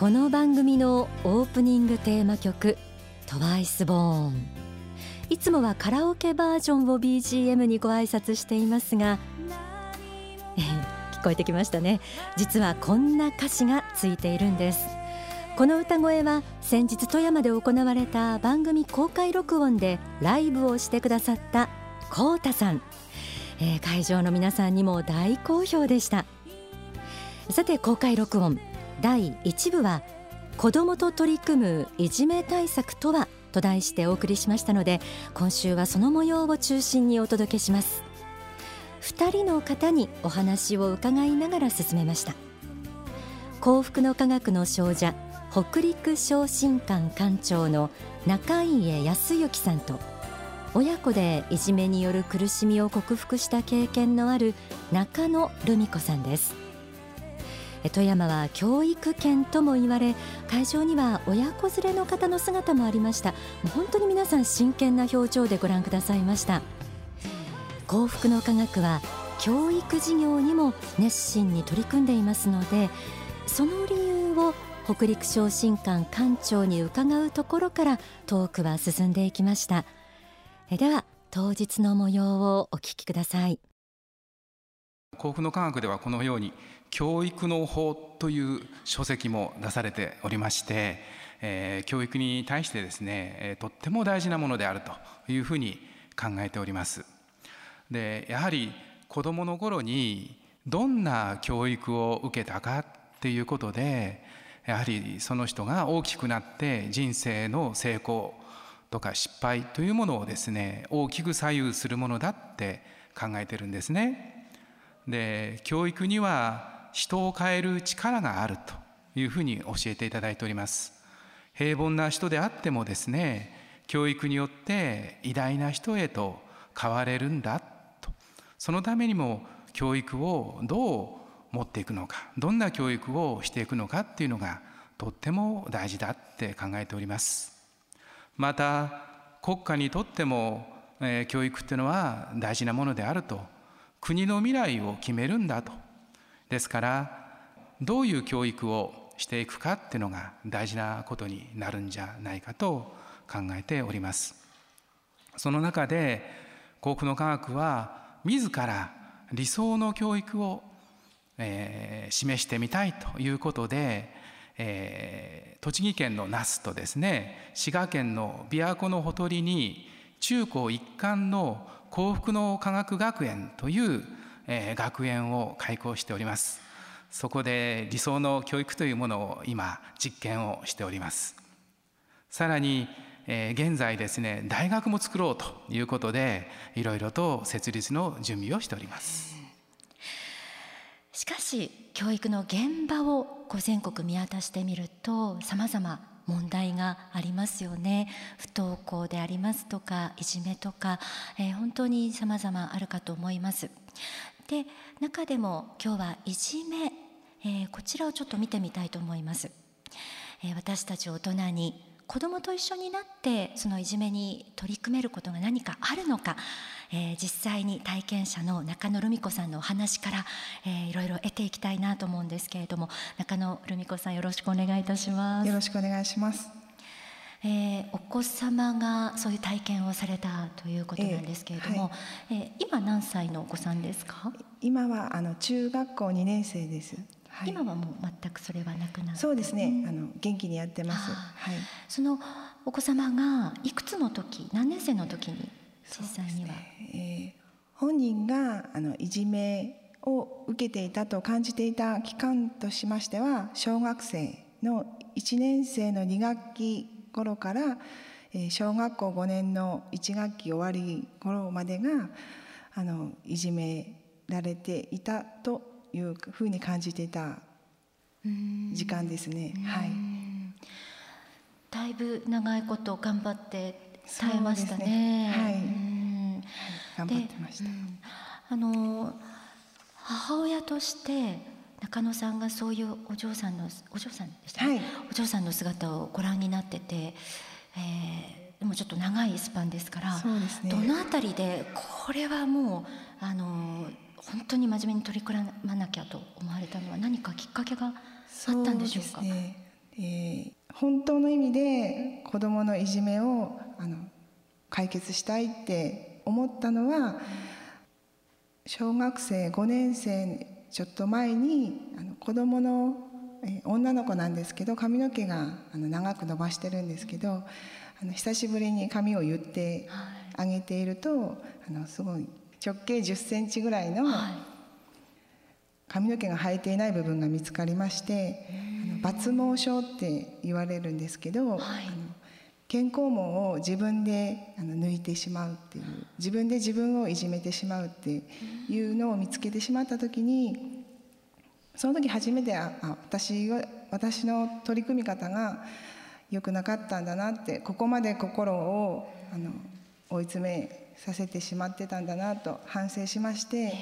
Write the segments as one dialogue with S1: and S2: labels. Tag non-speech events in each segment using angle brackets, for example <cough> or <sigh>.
S1: この番組のオープニングテーマ曲トワイスボーンいつもはカラオケバージョンを BGM にご挨拶していますが、え、聞こえてきましたね。実はこんな歌詞がついているんです。この歌声は先日富山で行われた番組公開録音でライブをしてくださったコウタさん、えー、会場の皆さんにも大好評でした。さて公開録音。第1部は子どもと取り組むいじめ対策とはと題してお送りしましたので今週はその模様を中心にお届けします。2人の方にお話を伺いながら進めました。幸福の科学の少女北陸昇進館館長の中家康之さんと親子でいじめによる苦しみを克服した経験のある中野留美子さんです。富山は教育圏とも言われ会場には親子連れの方の姿もありました。もう本当に皆さん真剣な表情でご覧くださいました。幸福の科学は教育事業にも熱心に取り組んでいますのでその理由を北陸昇進館館長に伺うところからトークは進んでいきました。では当日の模様をお聞きください。
S2: 幸福の科学ではこのように教育の法という書籍も出されておりまして、えー、教育に対してですね、えー、とっても大事なものであるというふうに考えております。でやはり子どもの頃にどんな教育を受けたかっていうことでやはりその人が大きくなって人生の成功とか失敗というものをですね大きく左右するものだって考えてるんですね。で教育には人を変える力があるというふうに教えていただいております。平凡な人であってもですね教育によって偉大な人へと変われるんだと。そのためにも教育をどう持っていくのかどんな教育をしていくのかっていうのがとっても大事だって考えております。また国家にとっても、えー、教育っていうのは大事なものであると。国の未来を決めるんだと。ですからどういう教育をしていくかっていうのが大事なことになるんじゃないかと考えております。その中で幸福の科学は自ら理想の教育を、えー、示してみたいということで、えー、栃木県の那須とですね滋賀県の琵琶湖のほとりに中高一貫の幸福の科学学園というえ学園を開校しております。そこで理想の教育というものを今実験をしております。さらに、え現在ですね大学も作ろうということでいろいろと設立の準備をしております。
S1: しかし教育の現場をこう全国見渡してみるとさまざま問題がありますよね。不登校でありますとかいじめとか、えー、本当にさまざまあるかと思います。で中でも今日はいじめ、えー、こちらをちょっと見てみたいと思います、えー、私たち大人に子どもと一緒になってそのいじめに取り組めることが何かあるのか、えー、実際に体験者の中野留美子さんのお話から、えー、いろいろ得ていきたいなと思うんですけれども中野留美子さんよろしくお願いいたします。
S3: よろしくお願いします。
S1: えー、お子様がそういう体験をされたということなんですけれども、えーはい、えー、今何歳のお子さんですか？
S3: 今はあの中学校2年生です、
S1: はい、今はもう全くそれはなくな
S3: そうですね、あの元気にやってます、はい、
S1: そのお子様がいくつの時何年生の時に実際には、ね、
S3: えー、本人があのいじめを受けていたと感じていた期間としましては小学生の1年生の2学期頃から小学校5年の1学期終わり頃までがあのいじめられていたというふうに感じていた時間ですね。はい、
S1: だいぶ長いこと頑張って耐えましたね。ね。はい、
S3: 頑張ってました。
S1: あの母親として中野さんがそういうお嬢さんのお嬢さんでした？ね、はい、お嬢さんの姿をご覧になってて、えー、でもちょっと長いスパンですからす、ね、どの辺りでこれはもうあの本当に真面目に取り組まなきゃと思われたのは何かきっかけがあったんでしょうか？うね、
S3: えー、本当の意味で子どものいじめをあの解決したいって思ったのは小学生5年生ちょっと前にあの子どもの、えー、女の子なんですけど髪の毛があの長く伸ばしてるんですけどあの久しぶりに髪を言ってあげていると、あのすごい直径10センチぐらいの髪の毛が生えていない部分が見つかりまして、あの抜毛症って言われるんですけど、はい、あの健康毛を自分であの抜いてしまうっていう自分で自分をいじめてしまうっていうのを見つけてしまった時にその時初めてあ私私の取り組み方が良くなかったんだなってここまで心をあの追い詰めさせてしまってたんだなと反省しまして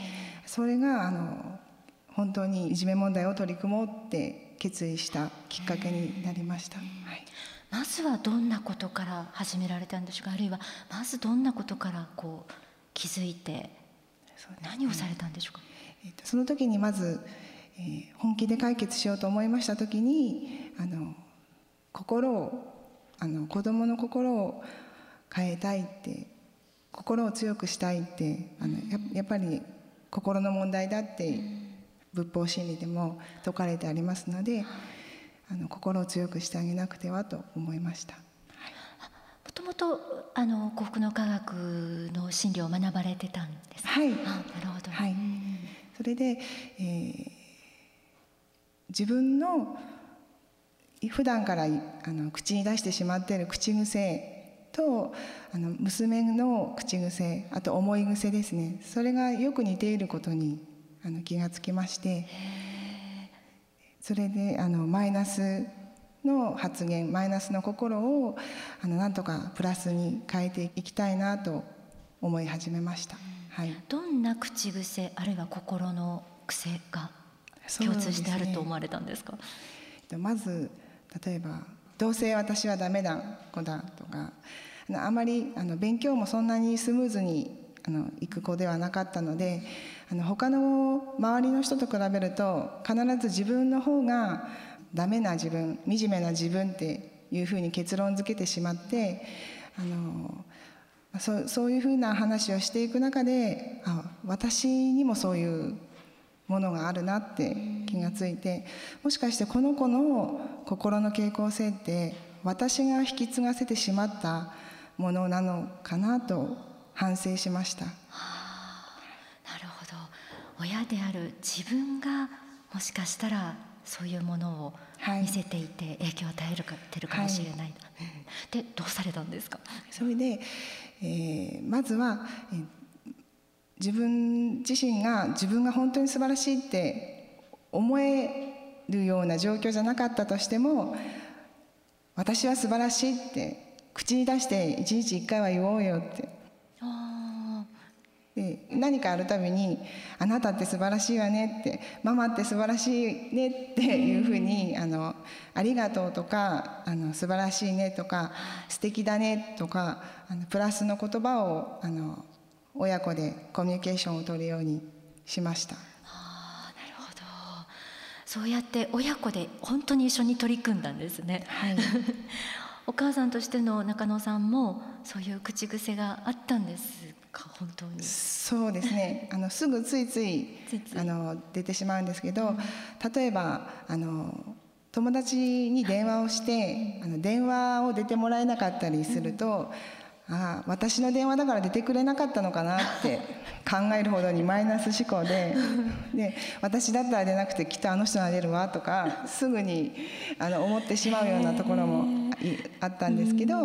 S3: それがあの本当にいじめ問題を取り組もうって決意したきっかけになりました。はい
S1: まずはどんなことから始められたんでしょうか？あるいはまずどんなことからこう気づいて何をされたんでしょうか、
S3: えー、その時にまず、えー、本気で解決しようと思いました時にあの心をあの子供の心を変えたいって心を強くしたいってあのややっぱり心の問題だって仏法真理でも説かれてありますのであの心を強くしてあげなくてはと思いました。も
S1: ともとあの幸福の科学の真理を学ばれてたんです
S3: はい。な
S1: るほど。
S3: はい。それで、えー、自分の普段からあの口に出してしまっている口癖とあの娘の口癖あと思い癖ですねそれがよく似ていることにあの気がつきましてそれであのマイナスの発言マイナスの心をあのなんとかプラスに変えていきたいなと思い始めました、
S1: はい、どんな口癖あるいは心の癖が共通してあると思われたんですか、
S3: ね、まず例えば「どうせ私はダメだ子だ」とかあまりあの勉強もそんなにスムーズにあの行く子ではなかったのであの他の周りの人と比べると必ず自分の方がダメな自分惨めな自分っていうふうに結論付けてしまってあのそそういうふうな話をしていく中であ私にもそういうものがあるなって気がついてもしかしてこの子の心の傾向性って私が引き継がせてしまったものなのかなと反省しました。
S1: 親である自分がもしかしたらそういうものを見せていて影響を与えるかてるかもしれない、はい、でどうされたんですか？
S3: それで、えー、まずは、えー自分自身が自分が本当に素晴らしいって思えるような状況じゃなかったとしても私は素晴らしいって口に出して一日一回は言おうよってで何かあるたびに「あなたって素晴らしいわね」って「ママって素晴らしいね」っていうふうに「あのありがとう」とかあの「素晴らしいね」とか「素敵だね」とかあのプラスの言葉をあの親子でコミュニケーションを取るようにしました。
S1: あなるほどそうやって親子で本当に一緒に取り組んだんですね。はい、<laughs> お母さんとしての中野さんもそういう口癖があったんですか本当に。
S3: そうですね。<laughs> あのすぐついついあの出てしまうんですけど、例えばあの友達に電話をしてあの電話を出てもらえなかったりすると、ああ私の電話だから出てくれなかったのかなって考えるほどにマイナス思考でで私だったら出なくてきっとあの人が出るわとかすぐにあの思ってしまうようなところもあったんですけど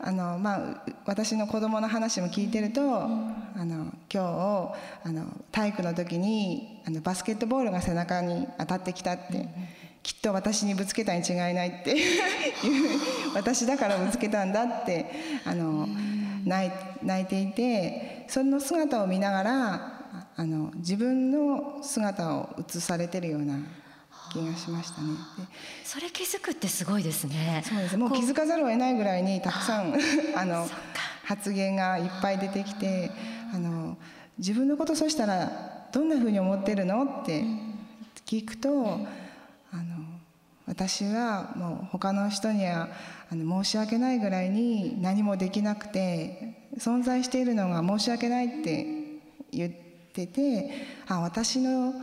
S3: あの、まあ、私の子供の話も聞いてるとあの今日あの体育の時にあのバスケットボールが背中に当たってきたって。きっと私にぶつけたに違いないっていう <laughs> 私だからぶつけたんだってあの泣いていてその姿を見ながらあの自分の姿を映されてるような気がしましたね。
S1: それ気づくってすごいですね。
S3: そうです。もう気づかざるを得ないぐらいにたくさん <laughs> あの発言がいっぱい出てきて、あの自分のことそしたらどんなふうに思ってるの？って聞くと。私はもう他の人にはあの申し訳ないぐらいに何もできなくて存在しているのが申し訳ないって言っててあ私の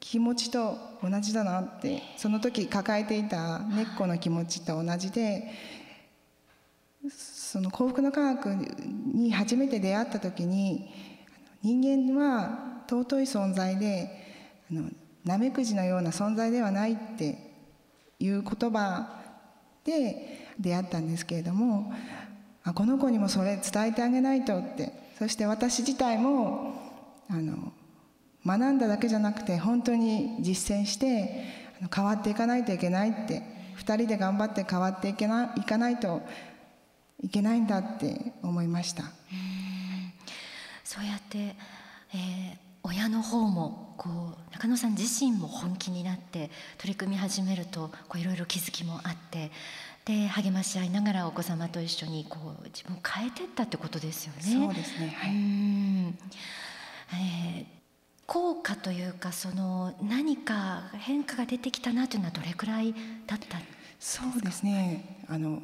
S3: 気持ちと同じだなってその時抱えていた根っこの気持ちと同じでその幸福の科学に初めて出会った時に人間は尊い存在であのナメクジのような存在ではないっていう言葉で出会ったんですけれどもあこの子にもそれ伝えてあげないとって。そして私自体もあの学んだだけじゃなくて本当に実践して変わっていかないといけないって。2人で頑張って変わっていけないかないといけないんだって思いました。
S1: そうやって、えー、親の方もこう中野さん自身も本気になって取り組み始めるといろいろ気づきもあってで励まし合いながらお子様と一緒にこう自分を変えていったってことですよね。
S3: そうですね、はい。
S1: えー、効果というかその何か変化が出てきたなというのはどれくらいだった
S3: そうですね。あの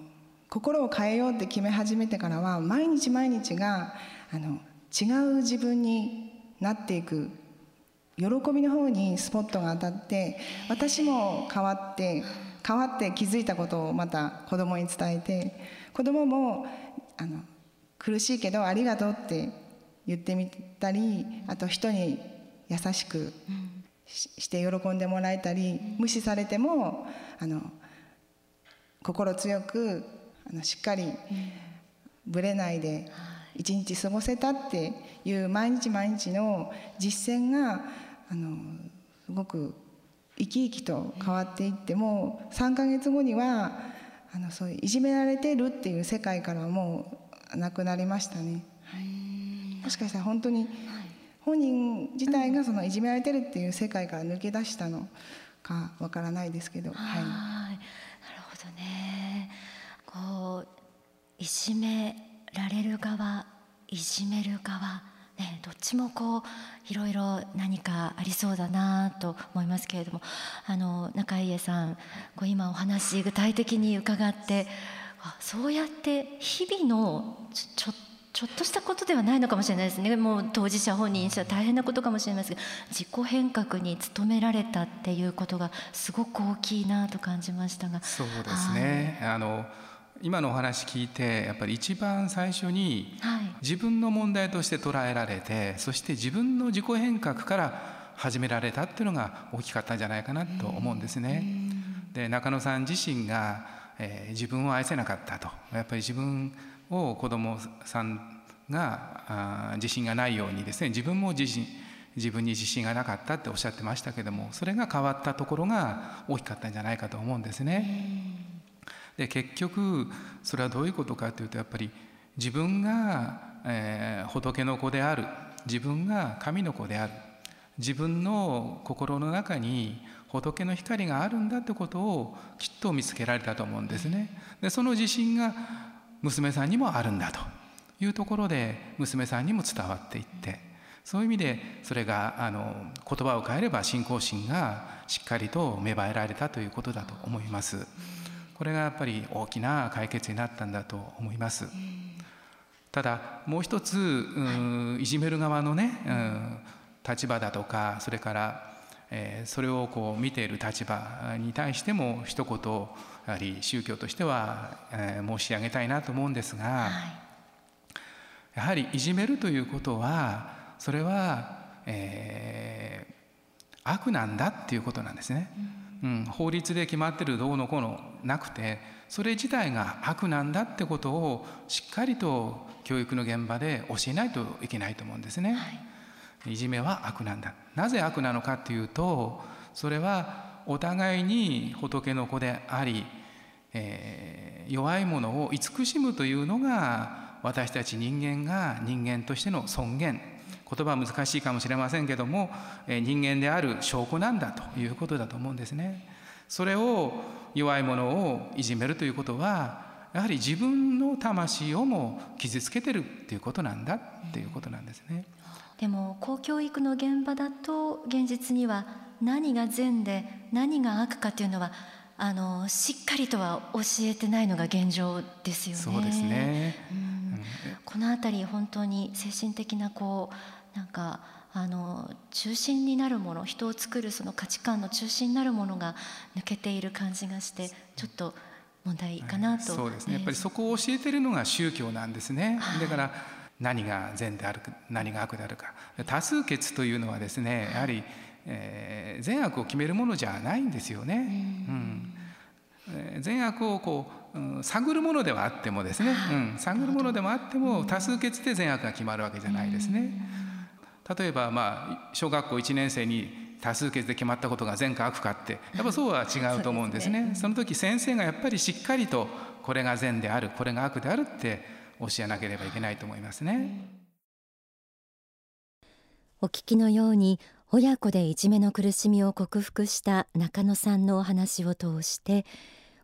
S3: 心を変えようって決め始めてからは毎日毎日があの違う自分になっていく喜びの方にスポットが当たって私も変わって変わって気づいたことをまた子供に伝えて子供もあの苦しいけどありがとうって言ってみたりあと人に優しくして喜んでもらえたり無視されてもあの心強くあのしっかりぶれないで一日過ごせたっていう毎日毎日の実践があのすごく生き生きと変わっていっても3か月後にはあのそういういじめられてるっていう世界からはもうなくなりましたね。もしかしたら本当に本人自体がそのいじめられてるっていう世界から抜け出したのかわからないですけど。はい、なる
S1: ほどねこういじめられる側いじめる側、ね、どっちもこういろいろ何かありそうだなと思いますけれどもあの中家さんこう今お話具体的に伺ってあそうやって日々のちょっとちょっとしたことではないのかもしれないですね。もう当事者本人にしては大変なことかもしれませんが自己変革に努められたっていうことがすごく大きいなと感じましたが。
S2: そうですね。あの今のお話聞いてやっぱり一番最初に自分の問題として捉えられてそして自分の自己変革から始められたっていうのが大きかったんじゃないかなと思うんですね。で中野さん自身が、えー、自分を愛せなかったと。やっぱり自分を子供さんがあ自信がないようにですね自分も自信自分に自信がなかったっておっしゃってましたけどもそれが変わったところが大きかったんじゃないかと思うんですね。で結局それはどういうことかというとやっぱり自分が、えー、仏の子である自分が神の子である自分の心の中に仏の光があるんだってことをきっと見つけられたと思うんですね。でその自信が娘さんにもあるんだというところで娘さんにも伝わっていってそういう意味でそれがあの言葉を変えれば信仰心がしっかりと芽生えられたということだと思います。これがやっぱり大きな解決になったんだと思います。ただもう一つ、うん、いじめる側のね、うん、立場だとかそれから、えー、それをこう見ている立場に対しても一言やはり宗教としては、えー、申し上げたいなと思うんですが、はい、やはりいじめるということはそれは、えー、悪なんだっていうことなんですね。うんうん、法律で決まってるどうのこうのなくてそれ自体が悪なんだってことをしっかりと教育の現場で教えないといけないと思うんですね。はい、いじめは悪なんだ。なぜ悪なのかっていうとそれはお互いに仏の子であり、えー、弱いものを慈しむというのが私たち人間が人間としての尊厳言葉は難しいかもしれませんけども人間である証拠なんだということだと思うんですね。それを弱いものをいじめるということはやはり自分の魂をも傷つけてるっていうことなんだっていうことなんですね。
S1: でも公教育の現場だと現実には何が善で何が悪かというのはあのしっかりとは教えてないのが現状ですよね。
S2: そうですね、
S1: うん、この辺り本当に精神的なこうなんかあの中心になるもの人を作るその価値観の中心になるものが抜けている感じがしてちょっと問題かなと、
S2: はい、そうですね。やっぱりそこを教えてるのが宗教なんですね、はい、だから何が善であるか何が悪であるか。多数決というのはですねやはり、えー、善悪を決めるものじゃないんですよね。うん。善悪をこう、うん、探るものではあってもですね、うん、探るものでもあっても多数決で善悪が決まるわけじゃないですね。例えばまあ小学校1年生に多数決で決まったことが善か悪かってやっぱそうは違うと思うんですね。その時先生がやっぱりしっかりとこれが善であるこれが悪であるって教えなければいけないと思いますね。
S1: お聞きのように親子でいじめの苦しみを克服した中野さんのお話を通して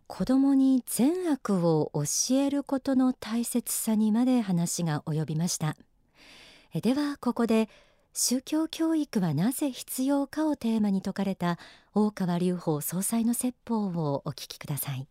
S1: 子どもに善悪を教えることの大切さにまで話が及びましたではここで宗教教育はなぜ必要かをテーマに説かれた大川隆法総裁の説法をお聞きください。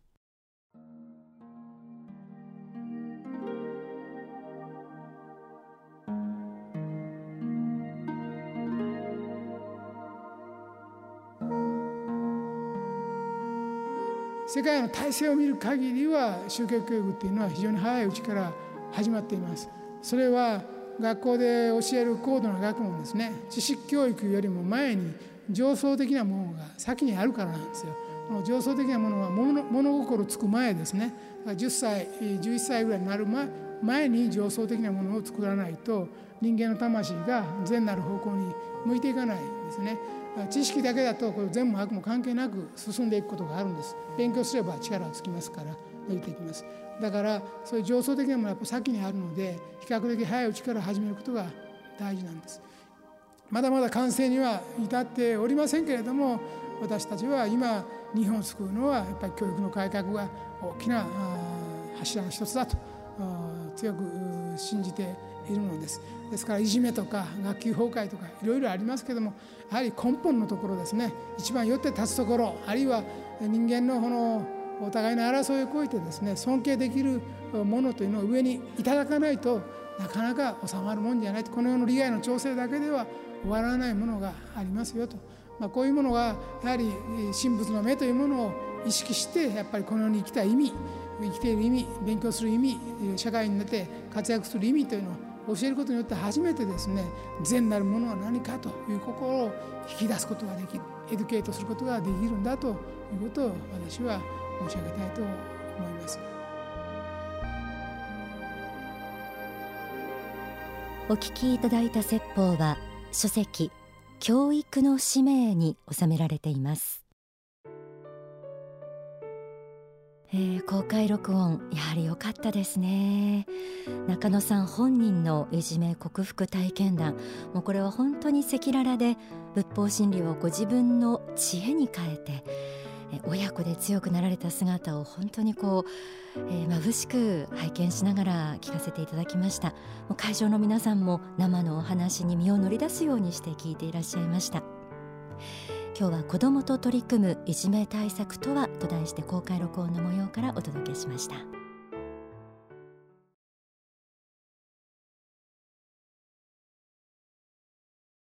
S4: 世界の体制を見る限りは宗教教育っていうのは非常に早いうちから始まっています。それは学校で教える高度な学問ですね。知識教育よりも前に上層的なものが先にあるからなんですよ。この上層的なものは物心つく前ですね。10歳11歳ぐらいになる前前に上層的なものを作らないと人間の魂が善なる方向に向いていかないんですね。知識だけだとこれ善も悪も関係なく進んでいくことがあるんです。勉強すれば力がつきますから伸びていきます。だからそういう上層的なものはやっぱ先にあるので比較的早いうちから始めることが大事なんです。まだまだ完成には至っておりませんけれども私たちは今日本を救うのはやっぱり教育の改革が大きな柱の一つだと強く信じているのです。ですからいじめとか学級崩壊とかいろいろありますけどもやはり根本のところですね。一番よって立つところあるいは人間のこのお互いの争いを超えてですね尊敬できるものというのを上にいただかないとなかなか収まるもんじゃないと。この世の利害の調整だけでは終わらないものがありますよと、まあ、こういうものがやはり神仏の目というものを意識してやっぱりこの世に生きた意味生きている意味勉強する意味社会に出て活躍する意味というのを教えることによって初めてですね善なるものは何かという心を引き出すことができる。エデュケートすることができるんだということを私は申し上げたいと思います。
S1: お聞きいただいた説法は書籍教育の使命に収められていますえー、公開録音やはり良かったですね中野さん本人のいじめ克服体験談もうこれは本当に赤裸々で仏法真理をご自分の知恵に変えて親子で強くなられた姿を本当にこう、えー、眩しく拝見しながら聞かせていただきました会場の皆さんも生のお話に身を乗り出すようにして聞いていらっしゃいました今日は子どもと取り組むいじめ対策とはと題して公開録音の模様からお届けしました。